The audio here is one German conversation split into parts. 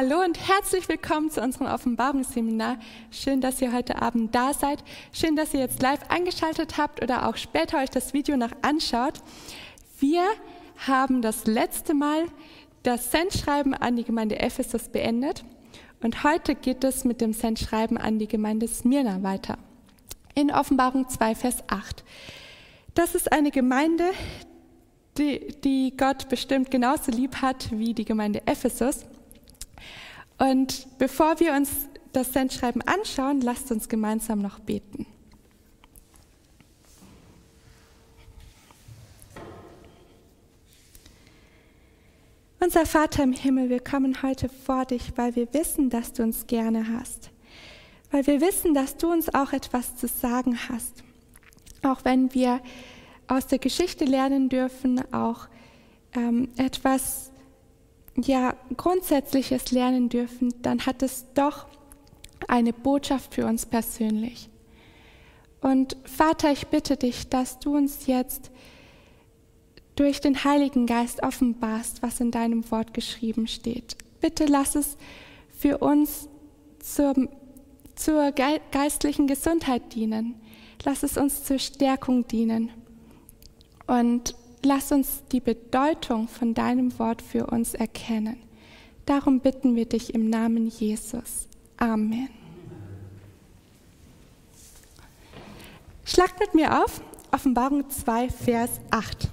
Hallo und herzlich willkommen zu unserem Offenbarungsseminar. Schön, dass ihr heute Abend da seid. Schön, dass ihr jetzt live eingeschaltet habt oder auch später euch das Video noch anschaut. Wir haben das letzte Mal das Sendschreiben an die Gemeinde Ephesus beendet und heute geht es mit dem Sendschreiben an die Gemeinde Smyrna weiter. In Offenbarung 2, Vers 8. Das ist eine Gemeinde, die, die Gott bestimmt genauso lieb hat wie die Gemeinde Ephesus. Und bevor wir uns das Sendschreiben anschauen, lasst uns gemeinsam noch beten. Unser Vater im Himmel, wir kommen heute vor dich, weil wir wissen, dass du uns gerne hast. Weil wir wissen, dass du uns auch etwas zu sagen hast. Auch wenn wir aus der Geschichte lernen dürfen, auch ähm, etwas ja, Grundsätzliches lernen dürfen, dann hat es doch eine Botschaft für uns persönlich. Und Vater, ich bitte dich, dass du uns jetzt durch den Heiligen Geist offenbarst, was in deinem Wort geschrieben steht. Bitte lass es für uns zur, zur geistlichen Gesundheit dienen. Lass es uns zur Stärkung dienen. Und lass uns die Bedeutung von deinem Wort für uns erkennen. Darum bitten wir dich im Namen Jesus. Amen. Schlagt mit mir auf, Offenbarung 2, Vers 8.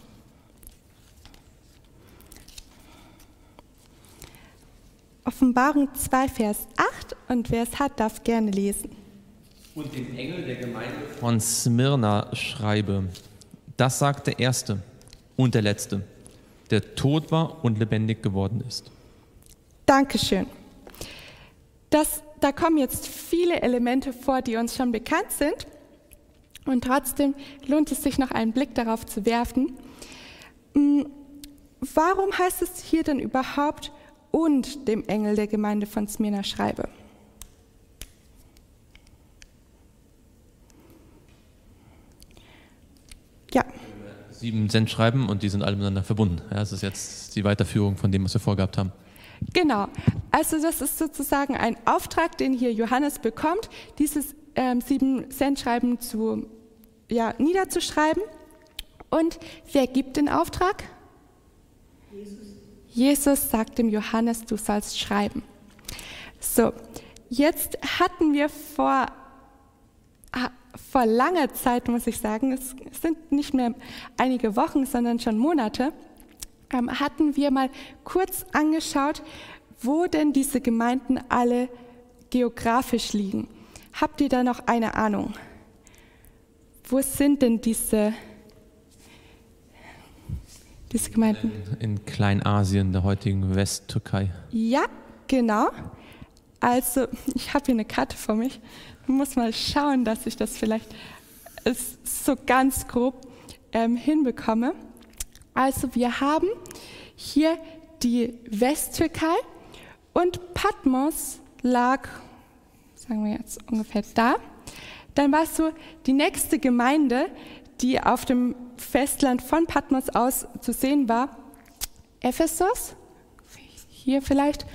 Offenbarung 2, Vers 8 und wer es hat, darf gerne lesen. Und dem Engel der Gemeinde von Smyrna schreibe, das sagt der Erste und der Letzte, der tot war und lebendig geworden ist. Dankeschön. Das, da kommen jetzt viele Elemente vor, die uns schon bekannt sind. Und trotzdem lohnt es sich noch einen Blick darauf zu werfen. Hm, warum heißt es hier denn überhaupt und dem Engel der Gemeinde von Smyrna schreibe? Ja sieben Cent schreiben und die sind alle miteinander verbunden. Ja, das ist jetzt die Weiterführung von dem, was wir vorgehabt haben. Genau. Also das ist sozusagen ein Auftrag, den hier Johannes bekommt, dieses ähm, sieben Cent Schreiben zu, ja, niederzuschreiben. Und wer gibt den Auftrag? Jesus. Jesus sagt dem Johannes, du sollst schreiben. So, jetzt hatten wir vor vor langer Zeit, muss ich sagen, es sind nicht mehr einige Wochen, sondern schon Monate, ähm, hatten wir mal kurz angeschaut, wo denn diese Gemeinden alle geografisch liegen. Habt ihr da noch eine Ahnung? Wo sind denn diese, diese Gemeinden? In, in Kleinasien, der heutigen Westtürkei. Ja, genau. Also, ich habe hier eine Karte vor mich muss mal schauen, dass ich das vielleicht so ganz grob ähm, hinbekomme. Also wir haben hier die Westtürkei und Patmos lag, sagen wir jetzt ungefähr da. Dann war so die nächste Gemeinde, die auf dem Festland von Patmos aus zu sehen war, Ephesus, hier vielleicht.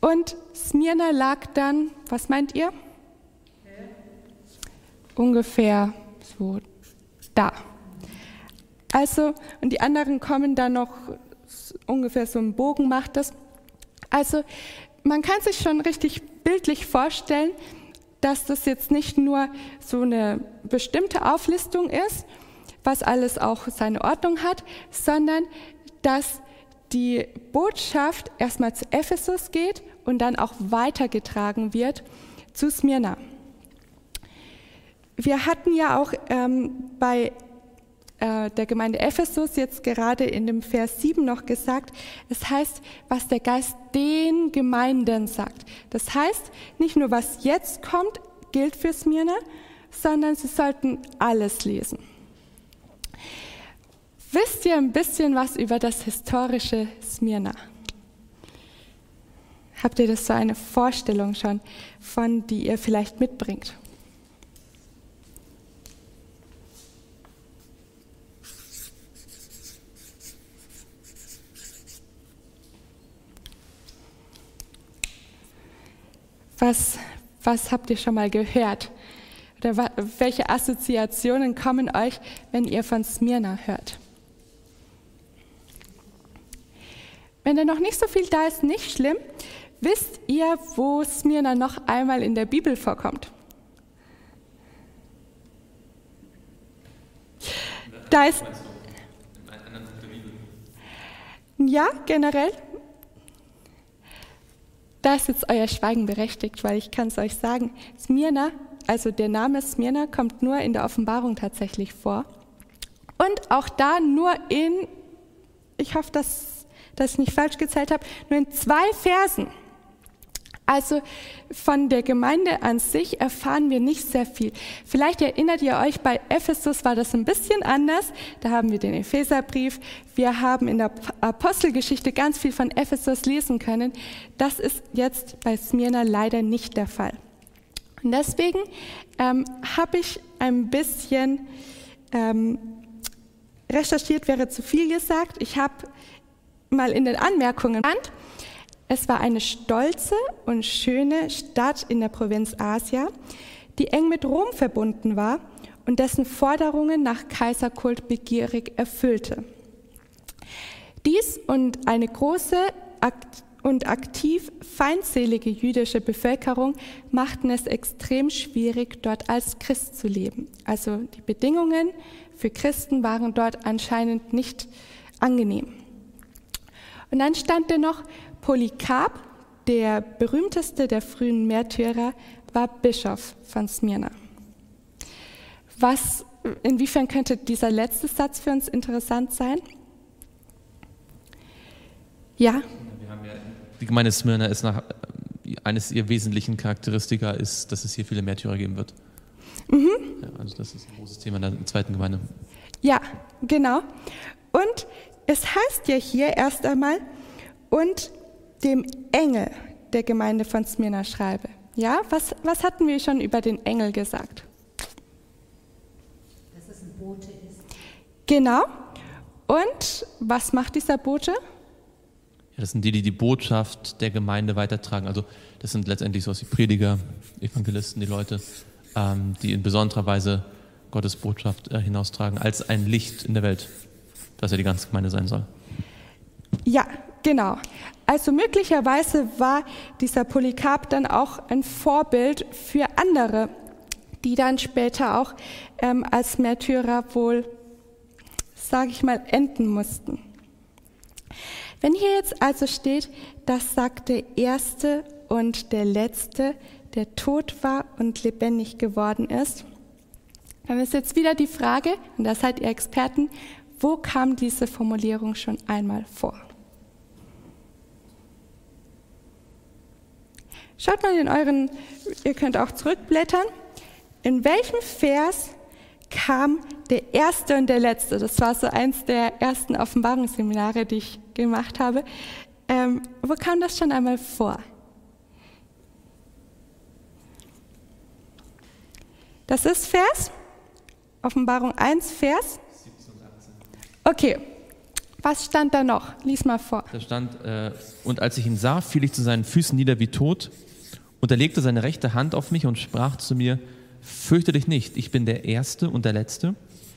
Und Smyrna lag dann, was meint ihr? ungefähr so da. Also, und die anderen kommen dann noch ungefähr so ein Bogen macht das. Also, man kann sich schon richtig bildlich vorstellen, dass das jetzt nicht nur so eine bestimmte Auflistung ist, was alles auch seine Ordnung hat, sondern dass die Botschaft erstmal zu Ephesus geht und dann auch weitergetragen wird zu Smyrna. Wir hatten ja auch ähm, bei äh, der Gemeinde Ephesus jetzt gerade in dem Vers 7 noch gesagt, es heißt, was der Geist den Gemeinden sagt. Das heißt, nicht nur was jetzt kommt, gilt für Smyrna, sondern sie sollten alles lesen. Wisst ihr ein bisschen was über das historische Smyrna? Habt ihr das so eine Vorstellung schon von, die ihr vielleicht mitbringt? Was, was habt ihr schon mal gehört? Oder welche Assoziationen kommen euch, wenn ihr von Smyrna hört? Wenn da noch nicht so viel da ist, nicht schlimm. Wisst ihr, wo Smyrna noch einmal in der Bibel vorkommt? Da ist. Ja, generell. Da ist jetzt euer Schweigen berechtigt, weil ich kann es euch sagen. Smyrna, also der Name Smyrna kommt nur in der Offenbarung tatsächlich vor. Und auch da nur in, ich hoffe, dass, dass ich nicht falsch gezählt habe, nur in zwei Versen. Also von der Gemeinde an sich erfahren wir nicht sehr viel. Vielleicht erinnert ihr euch, bei Ephesus war das ein bisschen anders. Da haben wir den Epheserbrief. Wir haben in der Apostelgeschichte ganz viel von Ephesus lesen können. Das ist jetzt bei Smyrna leider nicht der Fall. Und deswegen ähm, habe ich ein bisschen ähm, recherchiert, wäre zu viel gesagt. Ich habe mal in den Anmerkungen genannt, es war eine stolze und schöne Stadt in der Provinz Asia, die eng mit Rom verbunden war und dessen Forderungen nach Kaiserkult begierig erfüllte. Dies und eine große und aktiv feindselige jüdische Bevölkerung machten es extrem schwierig, dort als Christ zu leben. Also die Bedingungen für Christen waren dort anscheinend nicht angenehm. Und dann stand da noch, Polycarp, der berühmteste der frühen Märtyrer, war Bischof von Smyrna. Was, inwiefern könnte dieser letzte Satz für uns interessant sein? Ja? ja die Gemeinde Smyrna ist nach, eines ihrer wesentlichen Charakteristika ist, dass es hier viele Märtyrer geben wird. Mhm. Ja, also das ist ein großes Thema in der zweiten Gemeinde. Ja, genau. Und es heißt ja hier erst einmal, und dem Engel der Gemeinde von Smyrna schreibe. Ja, was, was hatten wir schon über den Engel gesagt? Dass es ein Bote ist. Genau. Und was macht dieser Bote? Ja, das sind die, die die Botschaft der Gemeinde weitertragen. Also das sind letztendlich so die Prediger, Evangelisten, die Leute, ähm, die in besonderer Weise Gottes Botschaft äh, hinaustragen als ein Licht in der Welt, das ja die ganze Gemeinde sein soll. Ja, genau. Also möglicherweise war dieser Polycarp dann auch ein Vorbild für andere, die dann später auch ähm, als Märtyrer wohl, sage ich mal, enden mussten. Wenn hier jetzt also steht, das sagt der Erste und der Letzte, der tot war und lebendig geworden ist, dann ist jetzt wieder die Frage, und da seid ihr Experten, wo kam diese Formulierung schon einmal vor? Schaut mal in euren, ihr könnt auch zurückblättern. In welchem Vers kam der erste und der letzte? Das war so eins der ersten Offenbarungsseminare, die ich gemacht habe. Ähm, wo kam das schon einmal vor? Das ist Vers, Offenbarung 1, Vers. Okay, was stand da noch? Lies mal vor. Da stand, äh, und als ich ihn sah, fiel ich zu seinen Füßen nieder wie tot und er legte seine rechte Hand auf mich und sprach zu mir, fürchte dich nicht, ich bin der Erste und der Letzte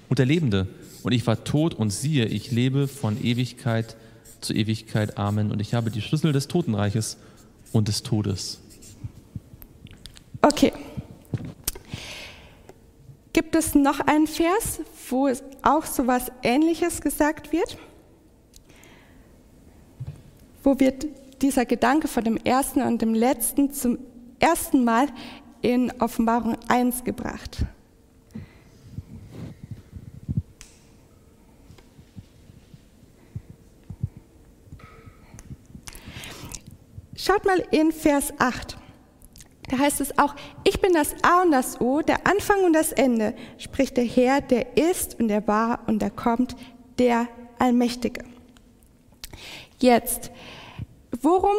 und der Lebende. Und ich war tot und siehe, ich lebe von Ewigkeit zu Ewigkeit. Amen. Und ich habe die Schlüssel des Totenreiches und des Todes. Okay. Gibt es noch einen Vers, wo auch so etwas Ähnliches gesagt wird? Wo wird dieser Gedanke von dem Ersten und dem Letzten zum ersten Mal in Offenbarung 1 gebracht. Schaut mal in Vers 8. Da heißt es auch, ich bin das A und das O, der Anfang und das Ende, spricht der Herr, der ist und der war und der kommt, der Allmächtige. Jetzt, worum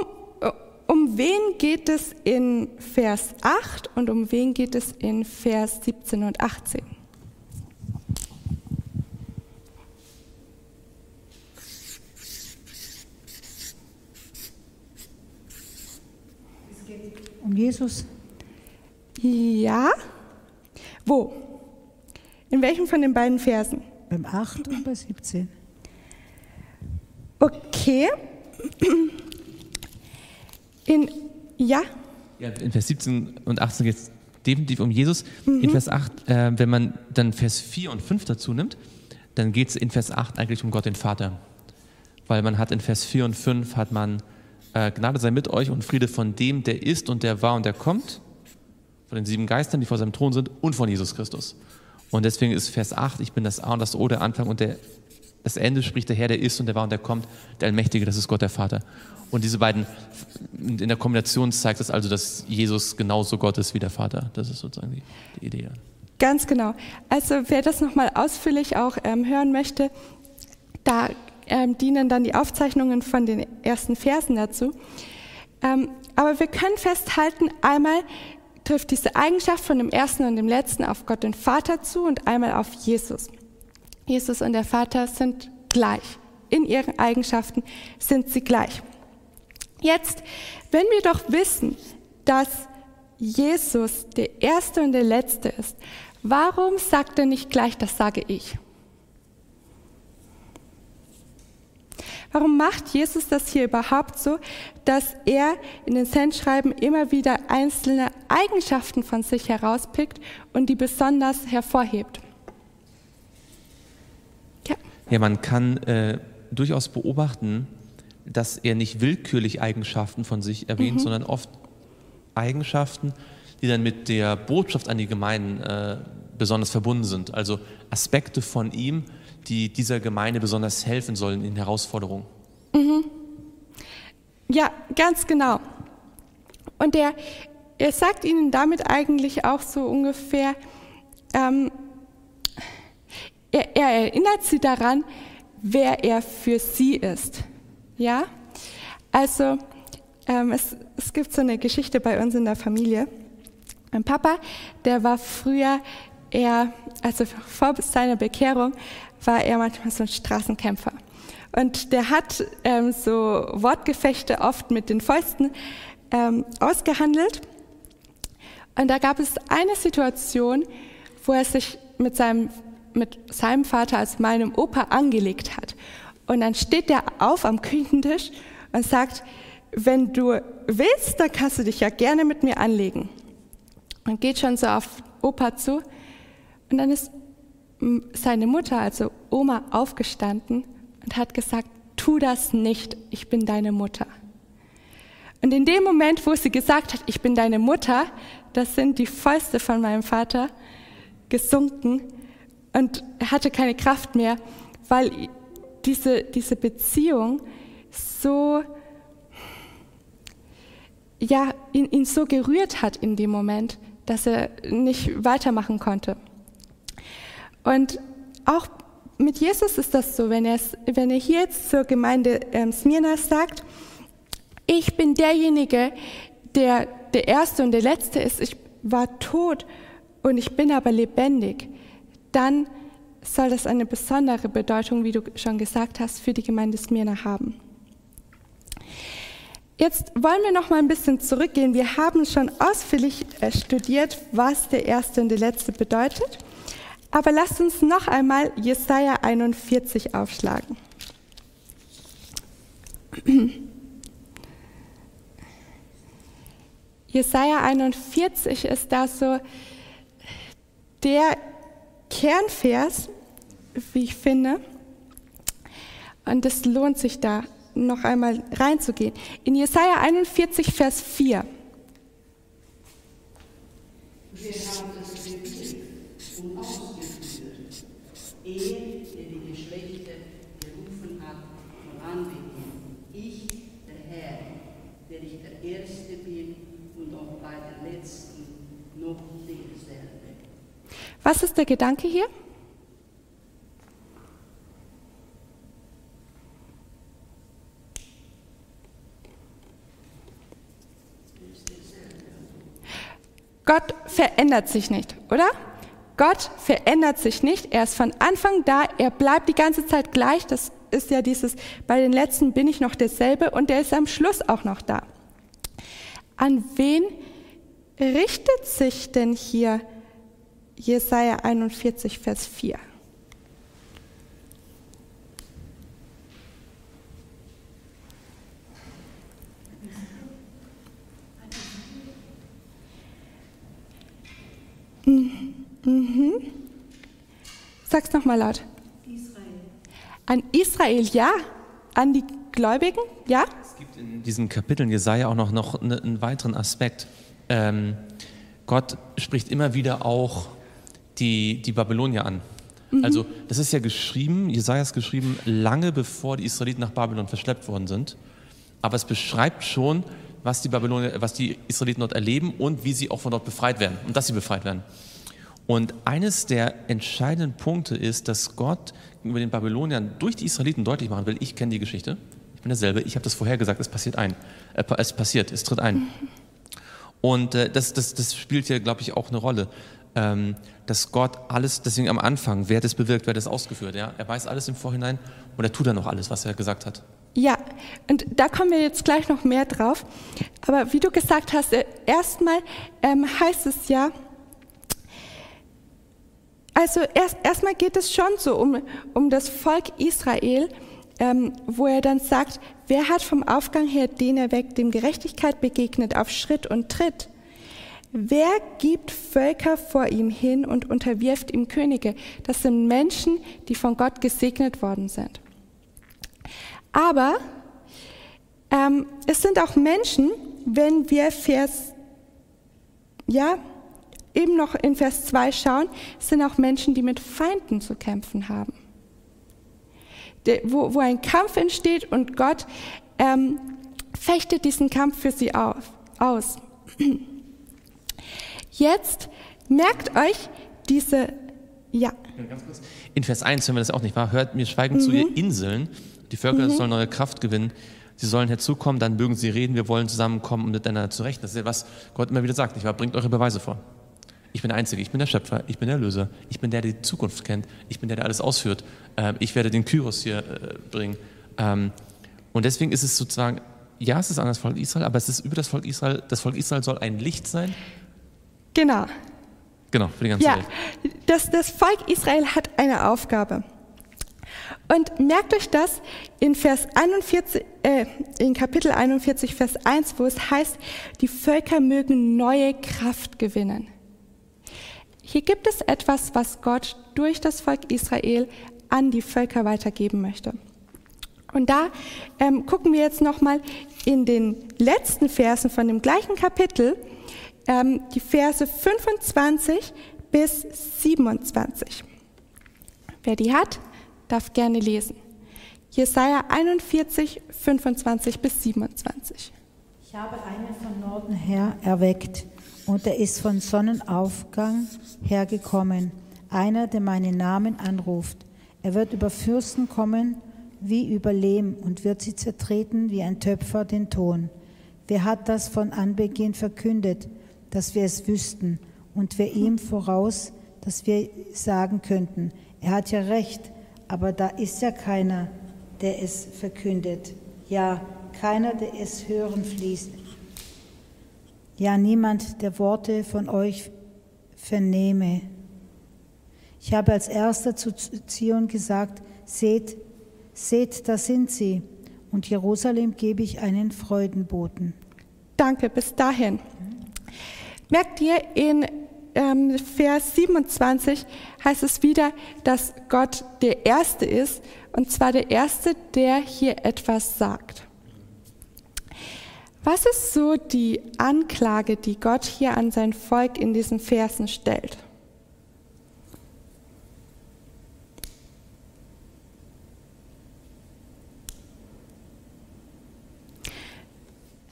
um wen geht es in Vers 8 und um wen geht es in Vers 17 und 18? Um Jesus? Ja. Wo? In welchem von den beiden Versen? Beim 8 und bei 17. Okay. In, ja, Ja, in Vers 17 und 18 geht es definitiv um Jesus. In Vers 8, äh, wenn man dann Vers 4 und 5 dazu nimmt, dann geht es in Vers 8 eigentlich um Gott den Vater. Weil man hat in Vers 4 und 5 hat man Gnade sei mit euch und Friede von dem, der ist und der war und der kommt, von den sieben Geistern, die vor seinem Thron sind und von Jesus Christus. Und deswegen ist Vers 8, ich bin das A und das O, der Anfang und der, das Ende spricht der Herr, der ist und der war und der kommt, der Allmächtige, das ist Gott der Vater. Und diese beiden, in der Kombination zeigt es also, dass Jesus genauso Gott ist wie der Vater. Das ist sozusagen die, die Idee. Ganz genau. Also wer das nochmal ausführlich auch ähm, hören möchte, da ähm, dienen dann die Aufzeichnungen von den ersten Versen dazu. Ähm, aber wir können festhalten, einmal trifft diese Eigenschaft von dem ersten und dem letzten auf Gott den Vater zu und einmal auf Jesus. Jesus und der Vater sind gleich. In ihren Eigenschaften sind sie gleich. Jetzt, wenn wir doch wissen, dass Jesus der Erste und der Letzte ist, warum sagt er nicht gleich, das sage ich? Warum macht Jesus das hier überhaupt so, dass er in den Sendschreiben immer wieder einzelne Eigenschaften von sich herauspickt und die besonders hervorhebt? Ja, ja man kann äh, durchaus beobachten, dass er nicht willkürlich Eigenschaften von sich erwähnt, mhm. sondern oft Eigenschaften, die dann mit der Botschaft an die Gemeinden äh, besonders verbunden sind. Also Aspekte von ihm, die dieser Gemeinde besonders helfen sollen in Herausforderungen. Mhm. Ja, ganz genau. Und er, er sagt ihnen damit eigentlich auch so ungefähr, ähm, er, er erinnert sie daran, wer er für sie ist. Ja, also ähm, es, es gibt so eine Geschichte bei uns in der Familie. Mein Papa, der war früher eher, also vor seiner Bekehrung, war er manchmal so ein Straßenkämpfer. Und der hat ähm, so Wortgefechte oft mit den Fäusten ähm, ausgehandelt. Und da gab es eine Situation, wo er sich mit seinem, mit seinem Vater, also meinem Opa, angelegt hat. Und dann steht der auf am Küchentisch und sagt, wenn du willst, dann kannst du dich ja gerne mit mir anlegen. Und geht schon so auf Opa zu. Und dann ist seine Mutter, also Oma, aufgestanden und hat gesagt, tu das nicht, ich bin deine Mutter. Und in dem Moment, wo sie gesagt hat, ich bin deine Mutter, das sind die Fäuste von meinem Vater gesunken und er hatte keine Kraft mehr, weil diese, diese Beziehung so, ja, ihn, ihn so gerührt hat in dem Moment, dass er nicht weitermachen konnte. Und auch mit Jesus ist das so, wenn er, wenn er hier jetzt zur Gemeinde ähm, Smyrna sagt, ich bin derjenige, der der Erste und der Letzte ist, ich war tot und ich bin aber lebendig, dann soll das eine besondere Bedeutung, wie du schon gesagt hast, für die Gemeinde Smyrna haben. Jetzt wollen wir noch mal ein bisschen zurückgehen. Wir haben schon ausführlich äh, studiert, was der erste und der letzte bedeutet. Aber lasst uns noch einmal Jesaja 41 aufschlagen. Jesaja 41 ist da so der Kernvers, wie ich finde. Und es lohnt sich da noch einmal reinzugehen. In Jesaja 41, Vers 4. Wir haben das Gebet und ausgeführt. Er, der die Geschlechter gerufen hat, voranbeten. Ich, der Herr, der ich der Erste bin und auch bei der Letzten noch derselbe. Was ist der Gedanke hier? Gott verändert sich nicht, oder? Gott verändert sich nicht. Er ist von Anfang da. Er bleibt die ganze Zeit gleich. Das ist ja dieses, bei den letzten bin ich noch derselbe und der ist am Schluss auch noch da. An wen richtet sich denn hier Jesaja 41, Vers 4? Mhm. Sag's nochmal laut. Israel. An Israel, ja. An die Gläubigen, ja. Es gibt in diesen Kapiteln Jesaja auch noch, noch einen weiteren Aspekt. Ähm, Gott spricht immer wieder auch die, die Babylonier an. Mhm. Also, das ist ja geschrieben, Jesaja ist geschrieben, lange bevor die Israeliten nach Babylon verschleppt worden sind. Aber es beschreibt schon, was die, Babylonier, was die Israeliten dort erleben und wie sie auch von dort befreit werden und dass sie befreit werden. Und eines der entscheidenden Punkte ist, dass Gott über den Babyloniern durch die Israeliten deutlich machen will, ich kenne die Geschichte, ich bin derselbe, ich habe das vorher gesagt, es passiert ein, äh, es passiert, es tritt ein. Und äh, das, das, das spielt hier, glaube ich, auch eine Rolle, ähm, dass Gott alles, deswegen am Anfang, wer das bewirkt, wer das ausgeführt, ja, er weiß alles im Vorhinein und er tut dann noch alles, was er gesagt hat. Ja, und da kommen wir jetzt gleich noch mehr drauf. Aber wie du gesagt hast, äh, erstmal ähm, heißt es ja, also erst, erstmal geht es schon so um, um das Volk Israel, ähm, wo er dann sagt, wer hat vom Aufgang her den erweckt, dem Gerechtigkeit begegnet auf Schritt und Tritt? Wer gibt Völker vor ihm hin und unterwirft ihm Könige? Das sind Menschen, die von Gott gesegnet worden sind. Aber ähm, es sind auch Menschen, wenn wir Vers, ja, eben noch in Vers 2 schauen, sind auch Menschen, die mit Feinden zu kämpfen haben. De, wo, wo ein Kampf entsteht und Gott ähm, fechtet diesen Kampf für sie auf, aus. Jetzt merkt euch diese, ja. In Vers 1 hören wir das auch nicht wahr? Hört mir schweigen mhm. zu ihr Inseln, die Völker mhm. sollen neue Kraft gewinnen. Sie sollen herzukommen, dann mögen sie reden, wir wollen zusammenkommen und miteinander zurecht. Das ist ja was Gott immer wieder sagt, nicht wahr? Bringt eure Beweise vor. Ich bin der Einzige, ich bin der Schöpfer, ich bin der Löser, ich bin der, der die Zukunft kennt, ich bin der, der alles ausführt. Ähm, ich werde den Kyros hier äh, bringen. Ähm, und deswegen ist es sozusagen, ja, es ist an das Volk Israel, aber es ist über das Volk Israel. Das Volk Israel soll ein Licht sein. Genau. Genau, für die ganze ja, Welt. Das, das Volk Israel hat eine Aufgabe. Und merkt euch das in, Vers 41, äh, in Kapitel 41, Vers 1, wo es heißt, die Völker mögen neue Kraft gewinnen. Hier gibt es etwas, was Gott durch das Volk Israel an die Völker weitergeben möchte. Und da ähm, gucken wir jetzt nochmal in den letzten Versen von dem gleichen Kapitel, ähm, die Verse 25 bis 27. Wer die hat, darf gerne lesen. Jesaja 41, 25 bis 27. Ich habe einen von Norden her erweckt und er ist von Sonnenaufgang hergekommen, einer, der meinen Namen anruft. Er wird über Fürsten kommen wie über Lehm und wird sie zertreten wie ein Töpfer den Ton. Wer hat das von Anbeginn verkündet, dass wir es wüssten, und wer ihm voraus, dass wir sagen könnten, er hat ja recht, aber da ist ja keiner, der es verkündet. Ja, keiner, der es hören fließt. Ja, niemand, der Worte von euch vernehme. Ich habe als erster zu Zion gesagt, seht, seht, da sind sie. Und Jerusalem gebe ich einen Freudenboten. Danke, bis dahin. Merkt ihr in ähm, Vers 27 heißt es wieder, dass Gott der Erste ist, und zwar der Erste, der hier etwas sagt. Was ist so die Anklage, die Gott hier an sein Volk in diesen Versen stellt?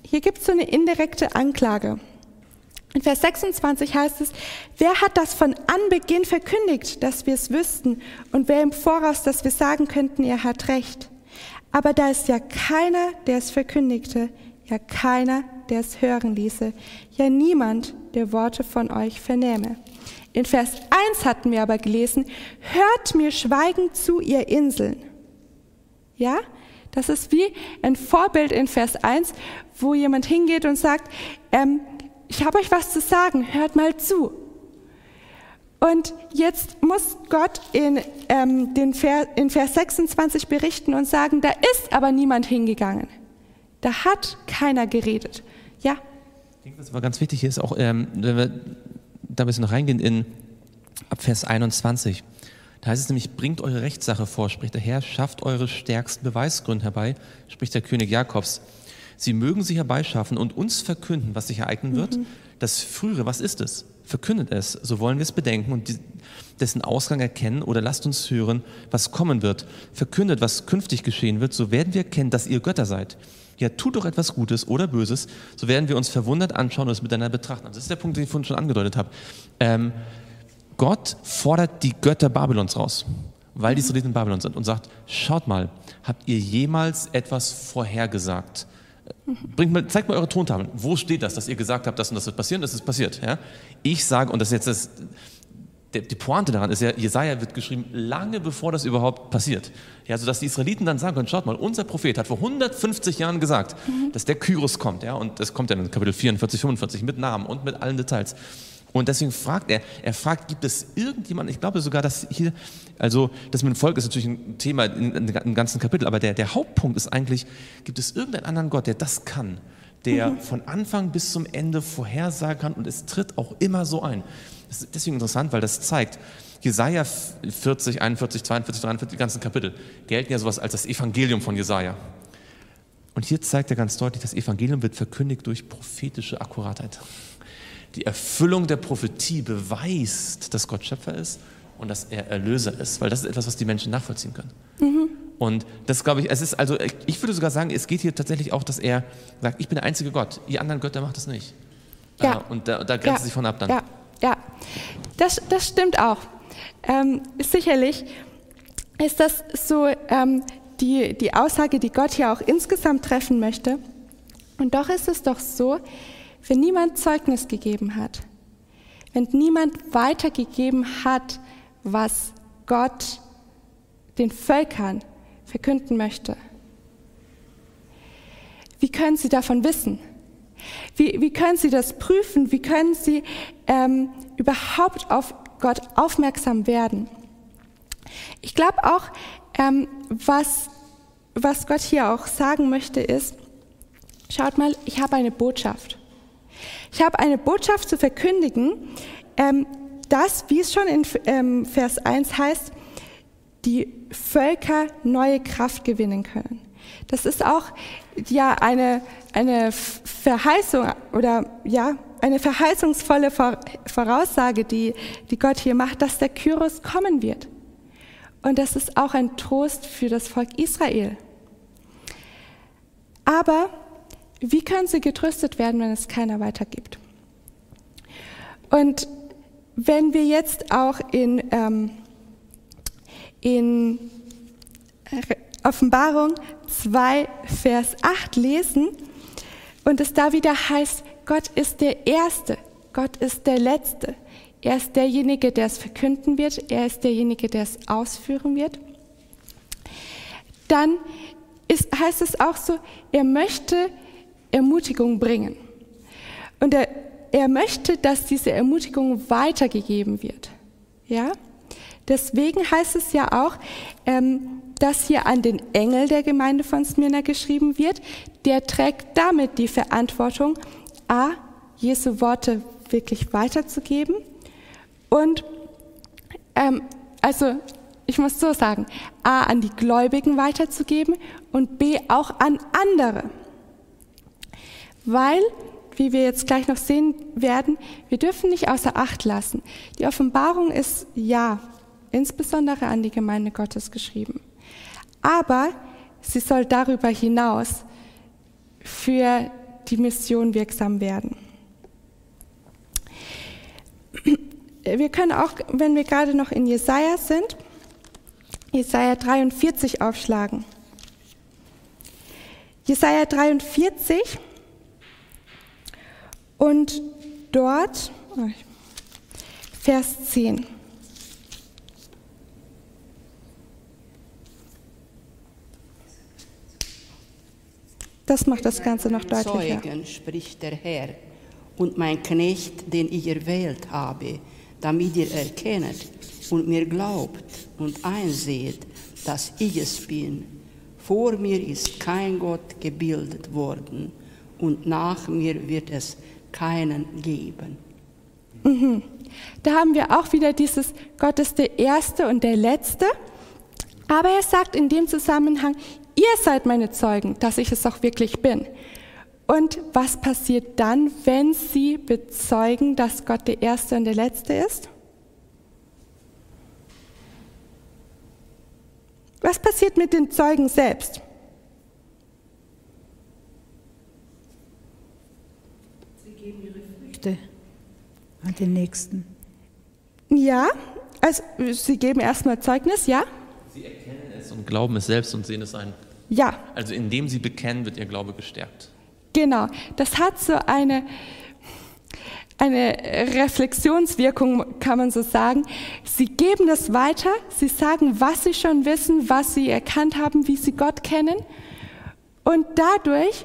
Hier gibt es so eine indirekte Anklage. In Vers 26 heißt es, wer hat das von Anbeginn verkündigt, dass wir es wüssten, und wer im Voraus, dass wir sagen könnten, er hat recht. Aber da ist ja keiner, der es verkündigte, ja keiner, der es hören ließe, ja niemand, der Worte von euch vernehme. In Vers 1 hatten wir aber gelesen, hört mir schweigend zu, ihr Inseln. Ja? Das ist wie ein Vorbild in Vers 1, wo jemand hingeht und sagt, ähm, ich habe euch was zu sagen, hört mal zu. Und jetzt muss Gott in, ähm, den Vers, in Vers 26 berichten und sagen, da ist aber niemand hingegangen. Da hat keiner geredet. Ja? Ich denke, was aber ganz wichtig ist, auch ähm, wenn wir da ein bisschen noch reingehen in ab Vers 21. Da heißt es nämlich, bringt eure Rechtssache vor, spricht der Herr, schafft eure stärksten Beweisgründe herbei, spricht der König Jakobs. Sie mögen sie herbeischaffen und uns verkünden, was sich ereignen wird. Mhm. Das Frühere, was ist es? Verkündet es, so wollen wir es bedenken und die, dessen Ausgang erkennen oder lasst uns hören, was kommen wird. Verkündet, was künftig geschehen wird, so werden wir erkennen, dass ihr Götter seid. Ja, tut doch etwas Gutes oder Böses, so werden wir uns verwundert anschauen und es miteinander betrachten. Das ist der Punkt, den ich vorhin schon angedeutet habe. Ähm, Gott fordert die Götter Babylons raus, weil die Israeliten in Babylon sind und sagt, schaut mal, habt ihr jemals etwas vorhergesagt? Bringt mal, zeigt mal eure Tontafeln. Wo steht das, dass ihr gesagt habt, das und das wird passieren? Das ist passiert. Ja? Ich sage, und das ist jetzt das, die Pointe daran ist ja, Jesaja wird geschrieben lange bevor das überhaupt passiert. Ja, sodass die Israeliten dann sagen können, schaut mal, unser Prophet hat vor 150 Jahren gesagt, mhm. dass der Kyros kommt. Ja, und das kommt ja in Kapitel 44, 45 mit Namen und mit allen Details. Und deswegen fragt er, er fragt, gibt es irgendjemanden, ich glaube sogar, dass hier, also das mit dem Volk ist natürlich ein Thema im ganzen Kapitel, aber der, der Hauptpunkt ist eigentlich, gibt es irgendeinen anderen Gott, der das kann, der mhm. von Anfang bis zum Ende vorhersagen kann und es tritt auch immer so ein. Das ist deswegen interessant, weil das zeigt, Jesaja 40, 41, 42, 43, die ganzen Kapitel gelten ja sowas als das Evangelium von Jesaja. Und hier zeigt er ganz deutlich, das Evangelium wird verkündigt durch prophetische Akkuratheit die Erfüllung der Prophetie beweist, dass Gott Schöpfer ist und dass er Erlöser ist, weil das ist etwas, was die Menschen nachvollziehen können. Mhm. Und das glaube ich, es ist also, ich würde sogar sagen, es geht hier tatsächlich auch, dass er sagt, ich bin der einzige Gott, ihr anderen Götter macht das nicht. Ja. Uh, und da, da grenzt ja. sich von ab dann. Ja, ja. Das, das stimmt auch. Ähm, sicherlich ist das so ähm, die, die Aussage, die Gott hier auch insgesamt treffen möchte. Und doch ist es doch so, wenn niemand Zeugnis gegeben hat, wenn niemand weitergegeben hat, was Gott den Völkern verkünden möchte, wie können sie davon wissen? Wie, wie können sie das prüfen? Wie können sie ähm, überhaupt auf Gott aufmerksam werden? Ich glaube auch, ähm, was, was Gott hier auch sagen möchte, ist, schaut mal, ich habe eine Botschaft. Ich habe eine Botschaft zu verkündigen, ähm, dass, wie es schon in ähm, Vers 1 heißt, die Völker neue Kraft gewinnen können. Das ist auch ja eine, eine Verheißung oder ja eine verheißungsvolle Voraussage, die, die Gott hier macht, dass der Kyros kommen wird. Und das ist auch ein Trost für das Volk Israel. Aber wie können sie getröstet werden, wenn es keiner weitergibt? Und wenn wir jetzt auch in, ähm, in Offenbarung 2, Vers 8 lesen und es da wieder heißt, Gott ist der Erste, Gott ist der Letzte. Er ist derjenige, der es verkünden wird, er ist derjenige, der es ausführen wird. Dann ist, heißt es auch so, er möchte Ermutigung bringen. Und er, er möchte, dass diese Ermutigung weitergegeben wird. Ja? Deswegen heißt es ja auch, ähm, dass hier an den Engel der Gemeinde von Smyrna geschrieben wird. Der trägt damit die Verantwortung, a, Jesu Worte wirklich weiterzugeben und ähm, also ich muss so sagen, a an die Gläubigen weiterzugeben und b auch an andere. Weil, wie wir jetzt gleich noch sehen werden, wir dürfen nicht außer Acht lassen. Die Offenbarung ist ja insbesondere an die Gemeinde Gottes geschrieben. Aber sie soll darüber hinaus für die Mission wirksam werden. Wir können auch, wenn wir gerade noch in Jesaja sind, Jesaja 43 aufschlagen. Jesaja 43 und dort, Vers 10. Das macht das Ganze noch deutlicher. Zeugen, spricht der Herr, und mein Knecht, den ich erwählt habe, damit ihr erkennet und mir glaubt und einseht, dass ich es bin. Vor mir ist kein Gott gebildet worden und nach mir wird es keinen geben. Da haben wir auch wieder dieses Gott ist der Erste und der Letzte. Aber er sagt in dem Zusammenhang, ihr seid meine Zeugen, dass ich es auch wirklich bin. Und was passiert dann, wenn sie bezeugen, dass Gott der Erste und der Letzte ist? Was passiert mit den Zeugen selbst? Früchte an den Nächsten. Ja, also sie geben erstmal Zeugnis, ja? Sie erkennen es und glauben es selbst und sehen es ein. Ja, Also indem sie bekennen, wird ihr Glaube gestärkt. Genau, das hat so eine, eine Reflexionswirkung, kann man so sagen. Sie geben das weiter, sie sagen, was sie schon wissen, was sie erkannt haben, wie sie Gott kennen. Und dadurch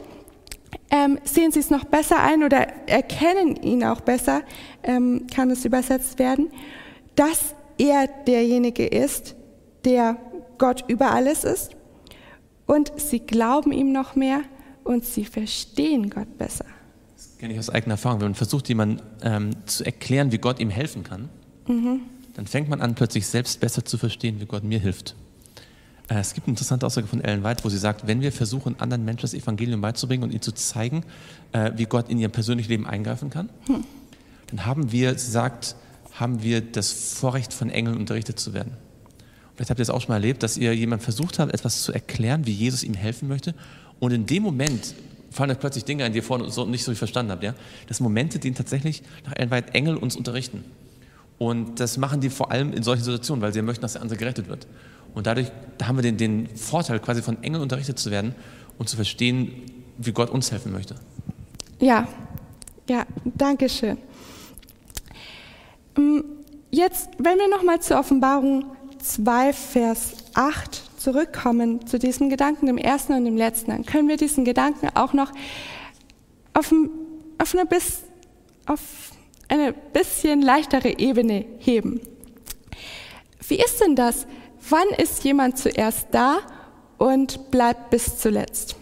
ähm, sehen sie es noch besser ein oder erkennen ihn auch besser, ähm, kann es übersetzt werden, dass er derjenige ist, der Gott über alles ist. Und sie glauben ihm noch mehr und sie verstehen Gott besser. Das kenne ich aus eigener Erfahrung. Wenn man versucht, jemandem ähm, zu erklären, wie Gott ihm helfen kann, dann fängt man an, plötzlich selbst besser zu verstehen, wie Gott mir hilft. Äh, es gibt eine interessante Aussage von Ellen White, wo sie sagt, wenn wir versuchen, anderen Menschen das Evangelium beizubringen und ihnen zu zeigen, äh, wie Gott in ihr persönliches Leben eingreifen kann, dann haben wir, sie sagt, haben wir das Vorrecht, von Engeln unterrichtet zu werden. Vielleicht habt ihr es auch schon mal erlebt, dass ihr jemand versucht habt, etwas zu erklären, wie Jesus ihm helfen möchte. Und in dem Moment fallen euch plötzlich Dinge ein, die ihr vorhin so nicht so verstanden habt. Ja? Das sind Momente, die tatsächlich nach White Engel uns unterrichten. Und das machen die vor allem in solchen Situationen, weil sie möchten, dass der andere gerettet wird. Und dadurch da haben wir den, den Vorteil, quasi von Engeln unterrichtet zu werden und zu verstehen, wie Gott uns helfen möchte. Ja, ja, danke schön. Mm, Jetzt, wenn wir nochmal zur Offenbarung 2, Vers 8 zurückkommen, zu diesem Gedanken, dem ersten und dem letzten, dann können wir diesen Gedanken auch noch auf, auf, eine, bis, auf eine bisschen leichtere Ebene heben. Wie ist denn das? Wann ist jemand zuerst da und bleibt bis zuletzt?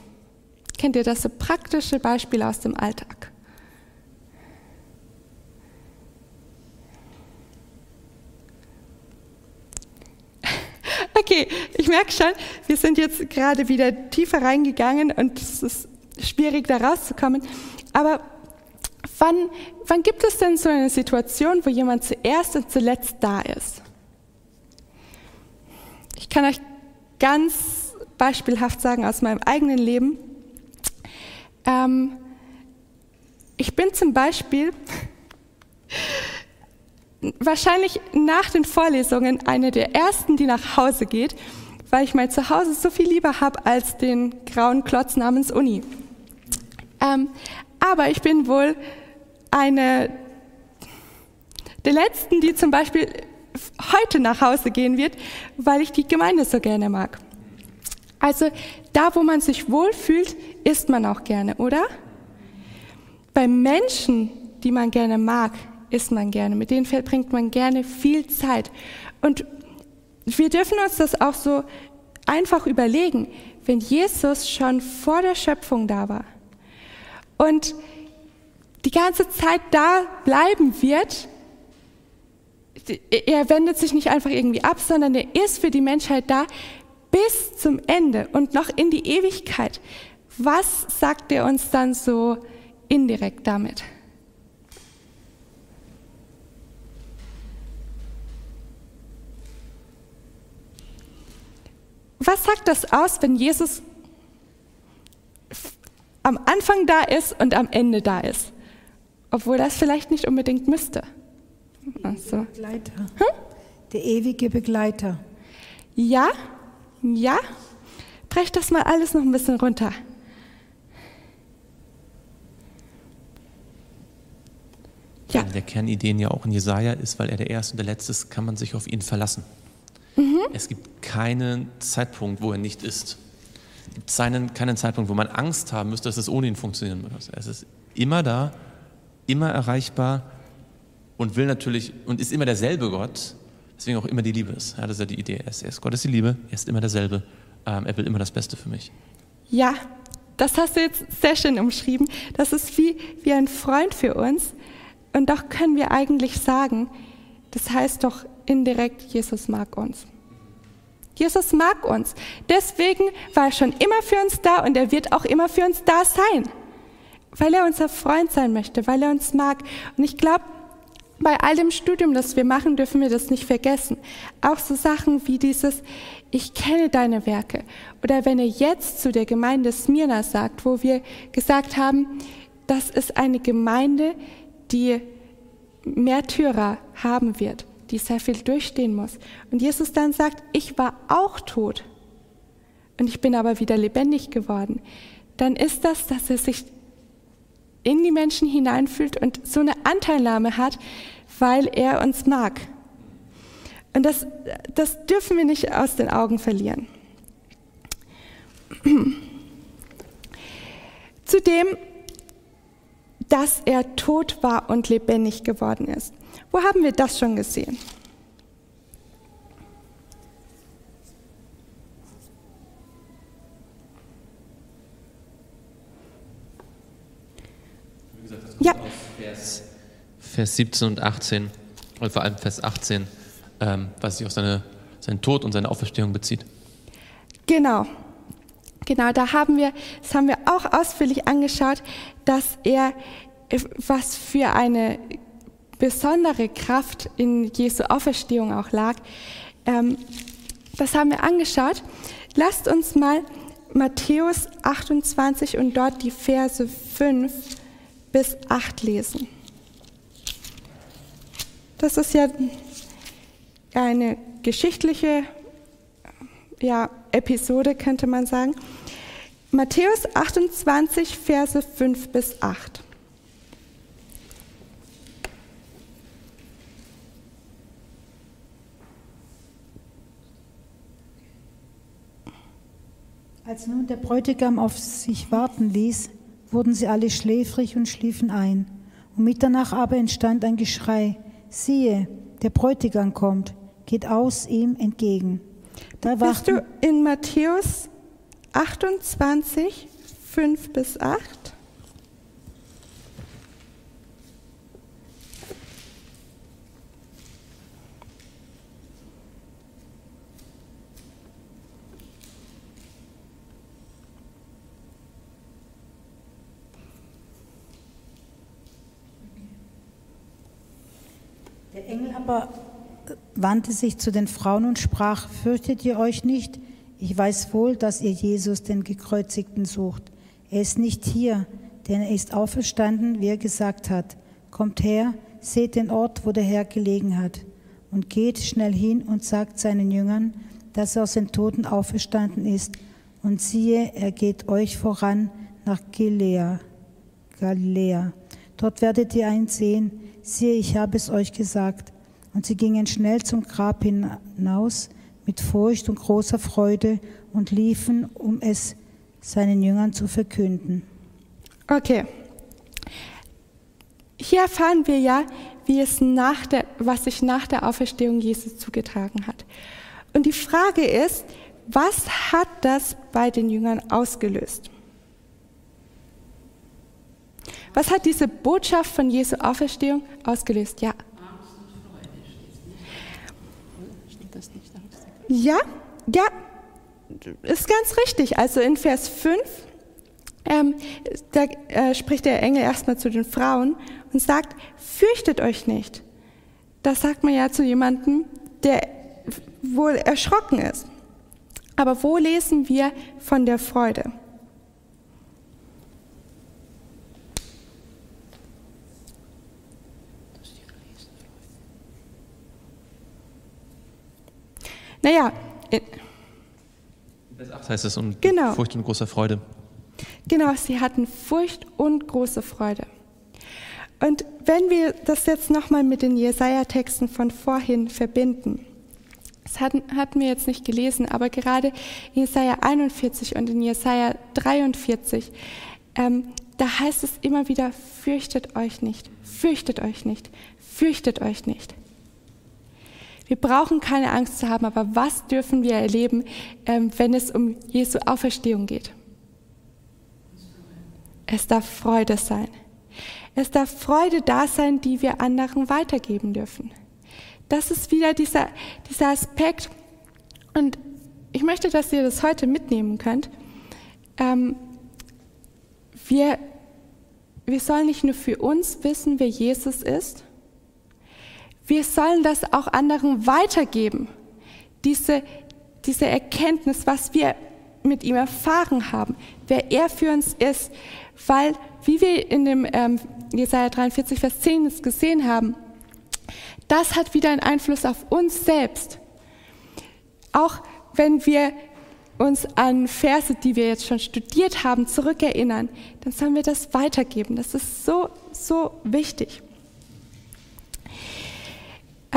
Kennt ihr das so praktische Beispiele aus dem Alltag? Okay, ich merke schon, wir sind jetzt gerade wieder tiefer reingegangen und es ist schwierig, da rauszukommen. Aber wann, wann gibt es denn so eine Situation, wo jemand zuerst und zuletzt da ist? Ich kann euch ganz beispielhaft sagen aus meinem eigenen Leben. Ähm, ich bin zum Beispiel wahrscheinlich nach den Vorlesungen eine der ersten, die nach Hause geht, weil ich mein Zuhause so viel lieber habe als den grauen Klotz namens Uni. Ähm, aber ich bin wohl eine der letzten, die zum Beispiel heute nach Hause gehen wird, weil ich die Gemeinde so gerne mag. Also da, wo man sich wohlfühlt, isst man auch gerne, oder? Bei Menschen, die man gerne mag, isst man gerne. Mit denen verbringt man gerne viel Zeit. Und wir dürfen uns das auch so einfach überlegen, wenn Jesus schon vor der Schöpfung da war und die ganze Zeit da bleiben wird, er wendet sich nicht einfach irgendwie ab, sondern er ist für die Menschheit da bis zum Ende und noch in die Ewigkeit. Was sagt er uns dann so indirekt damit? Was sagt das aus, wenn Jesus am Anfang da ist und am Ende da ist? Obwohl das vielleicht nicht unbedingt müsste. Also, Begleiter. Der ewige Begleiter. ja, ja, brech das mal alles noch ein bisschen runter. Ja, Eine der Kernideen ja auch in Jesaja ist, weil er der Erste und der Letzte ist, kann man sich auf ihn verlassen. Es gibt keinen Zeitpunkt, wo er nicht ist. gibt keinen, keinen Zeitpunkt, wo man Angst haben müsste, dass es ohne ihn funktionieren muss. Es ist immer da, immer erreichbar und will natürlich und ist immer derselbe Gott, deswegen auch immer die Liebe ist. Ja, das ist ja die Idee. Ist, er ist Gott ist die Liebe, er ist immer derselbe. Ähm, er will immer das Beste für mich. Ja, das hast du jetzt sehr schön umschrieben. Das ist wie, wie ein Freund für uns. Und doch können wir eigentlich sagen, das heißt doch indirekt, Jesus mag uns. Jesus mag uns. Deswegen war er schon immer für uns da und er wird auch immer für uns da sein. Weil er unser Freund sein möchte, weil er uns mag. Und ich glaube, bei all dem Studium, das wir machen, dürfen wir das nicht vergessen. Auch so Sachen wie dieses, ich kenne deine Werke. Oder wenn er jetzt zu der Gemeinde Smyrna sagt, wo wir gesagt haben, das ist eine Gemeinde, die Märtyrer haben wird die sehr viel durchstehen muss. Und Jesus dann sagt, ich war auch tot und ich bin aber wieder lebendig geworden. Dann ist das, dass er sich in die Menschen hineinfühlt und so eine Anteilnahme hat, weil er uns mag. Und das, das dürfen wir nicht aus den Augen verlieren. Zudem, dass er tot war und lebendig geworden ist. Wo haben wir das schon gesehen? ja. Vers, Vers 17 und 18, und vor allem Vers 18, ähm, was sich auf seine, seinen Tod und seine Auferstehung bezieht. Genau. Genau, da haben wir, das haben wir auch ausführlich angeschaut, dass er, was für eine besondere Kraft in Jesu Auferstehung auch lag. Ähm, das haben wir angeschaut. Lasst uns mal Matthäus 28 und dort die Verse 5 bis 8 lesen. Das ist ja eine geschichtliche ja, Episode, könnte man sagen. Matthäus 28, Verse 5 bis 8. Als nun der Bräutigam auf sich warten ließ, wurden sie alle schläfrig und schliefen ein. Um Mitternacht aber entstand ein Geschrei, siehe, der Bräutigam kommt, geht aus ihm entgegen. Da Bist du in Matthäus 28, 5 bis 8? Der Engel aber wandte sich zu den Frauen und sprach, fürchtet ihr euch nicht? Ich weiß wohl, dass ihr Jesus, den Gekreuzigten, sucht. Er ist nicht hier, denn er ist auferstanden, wie er gesagt hat. Kommt her, seht den Ort, wo der Herr gelegen hat, und geht schnell hin und sagt seinen Jüngern, dass er aus den Toten auferstanden ist. Und siehe, er geht euch voran nach Galiläa. Galiläa. Dort werdet ihr ihn sehen, siehe, ich habe es euch gesagt. Und sie gingen schnell zum Grab hinaus mit Furcht und großer Freude und liefen, um es seinen Jüngern zu verkünden. Okay. Hier erfahren wir ja, wie es nach der, was sich nach der Auferstehung Jesus zugetragen hat. Und die Frage ist, was hat das bei den Jüngern ausgelöst? Was hat diese Botschaft von Jesu Auferstehung ausgelöst? Ja. Ja, ja, ist ganz richtig. Also in Vers 5, ähm, da äh, spricht der Engel erstmal zu den Frauen und sagt, fürchtet euch nicht. Das sagt man ja zu jemandem, der wohl erschrocken ist. Aber wo lesen wir von der Freude? Naja. Vers 8 heißt es, und genau. Furcht und große Freude. Genau, sie hatten Furcht und große Freude. Und wenn wir das jetzt nochmal mit den Jesaja-Texten von vorhin verbinden, Das hatten, hatten wir jetzt nicht gelesen, aber gerade in Jesaja 41 und in Jesaja 43, ähm, da heißt es immer wieder, fürchtet euch nicht, fürchtet euch nicht, fürchtet euch nicht. Wir brauchen keine Angst zu haben, aber was dürfen wir erleben, ähm, wenn es um Jesu Auferstehung geht? Es darf Freude sein. Es darf Freude da sein, die wir anderen weitergeben dürfen. Das ist wieder dieser, dieser Aspekt. Und ich möchte, dass ihr das heute mitnehmen könnt. Ähm, wir, wir sollen nicht nur für uns wissen, wer Jesus ist, wir sollen das auch anderen weitergeben. Diese, diese Erkenntnis, was wir mit ihm erfahren haben, wer er für uns ist, weil, wie wir in dem ähm, Jesaja 43, Vers 10 gesehen haben, das hat wieder einen Einfluss auf uns selbst. Auch wenn wir uns an Verse, die wir jetzt schon studiert haben, zurückerinnern, dann sollen wir das weitergeben. Das ist so, so wichtig.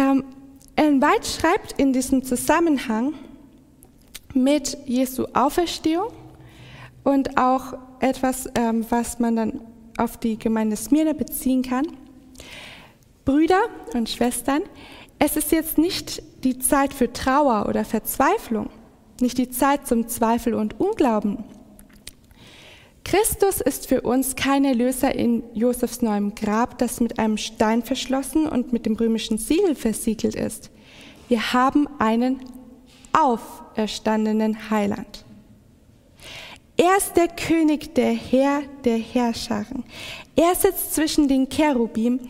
Ähm, Ellen White schreibt in diesem Zusammenhang mit Jesu Auferstehung und auch etwas, ähm, was man dann auf die Gemeinde Smyrna beziehen kann. Brüder und Schwestern, es ist jetzt nicht die Zeit für Trauer oder Verzweiflung, nicht die Zeit zum Zweifel und Unglauben. Christus ist für uns kein Erlöser in Josefs neuem Grab, das mit einem Stein verschlossen und mit dem römischen Siegel versiegelt ist. Wir haben einen auferstandenen Heiland. Er ist der König der Herr der Herrscharen. Er sitzt zwischen den Cherubim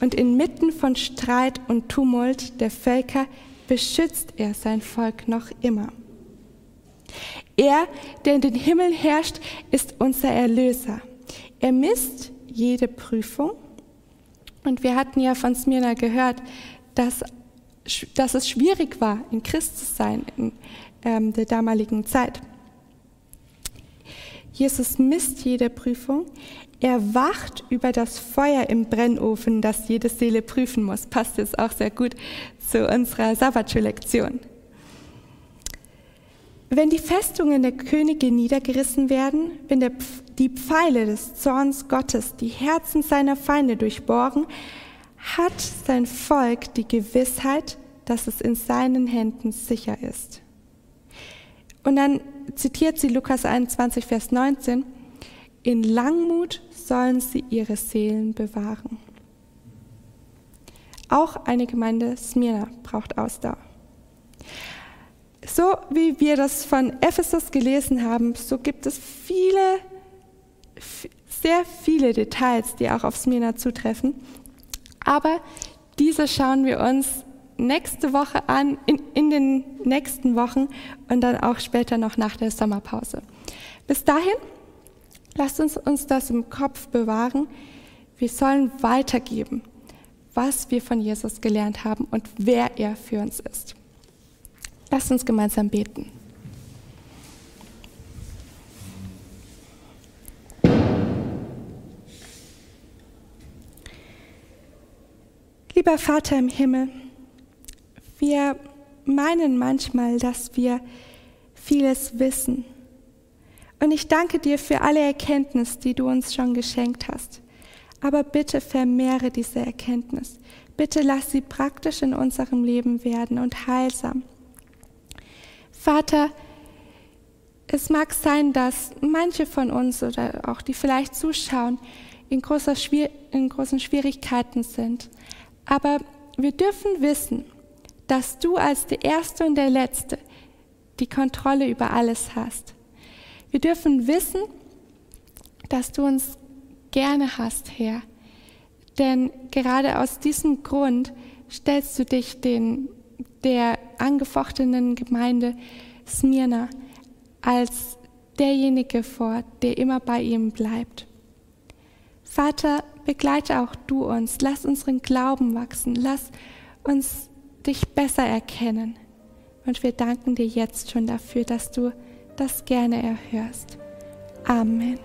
und inmitten von Streit und Tumult der Völker beschützt er sein Volk noch immer. Er, der in den Himmel herrscht, ist unser Erlöser. Er misst jede Prüfung. Und wir hatten ja von Smyrna gehört, dass, dass es schwierig war, in Christ zu sein in ähm, der damaligen Zeit. Jesus misst jede Prüfung. Er wacht über das Feuer im Brennofen, das jede Seele prüfen muss. Passt jetzt auch sehr gut zu unserer Sabbatschulektion. Wenn die Festungen der Könige niedergerissen werden, wenn der, die Pfeile des Zorns Gottes die Herzen seiner Feinde durchbohren, hat sein Volk die Gewissheit, dass es in seinen Händen sicher ist. Und dann zitiert sie Lukas 21, Vers 19, in Langmut sollen sie ihre Seelen bewahren. Auch eine Gemeinde Smyrna braucht Ausdauer. So wie wir das von Ephesus gelesen haben, so gibt es viele, sehr viele Details, die auch auf Smyrna zutreffen. Aber diese schauen wir uns nächste Woche an, in, in den nächsten Wochen und dann auch später noch nach der Sommerpause. Bis dahin, lasst uns uns das im Kopf bewahren. Wir sollen weitergeben, was wir von Jesus gelernt haben und wer er für uns ist. Lasst uns gemeinsam beten. Lieber Vater im Himmel, wir meinen manchmal, dass wir vieles wissen. Und ich danke dir für alle Erkenntnis, die du uns schon geschenkt hast. Aber bitte vermehre diese Erkenntnis. Bitte lass sie praktisch in unserem Leben werden und heilsam. Vater, es mag sein, dass manche von uns oder auch die vielleicht zuschauen, in, großer, in großen Schwierigkeiten sind. Aber wir dürfen wissen, dass du als der Erste und der Letzte die Kontrolle über alles hast. Wir dürfen wissen, dass du uns gerne hast, Herr. Denn gerade aus diesem Grund stellst du dich den, der angefochtenen Gemeinde Smyrna als derjenige vor, der immer bei ihm bleibt. Vater, begleite auch du uns, lass unseren Glauben wachsen, lass uns dich besser erkennen. Und wir danken dir jetzt schon dafür, dass du das gerne erhörst. Amen.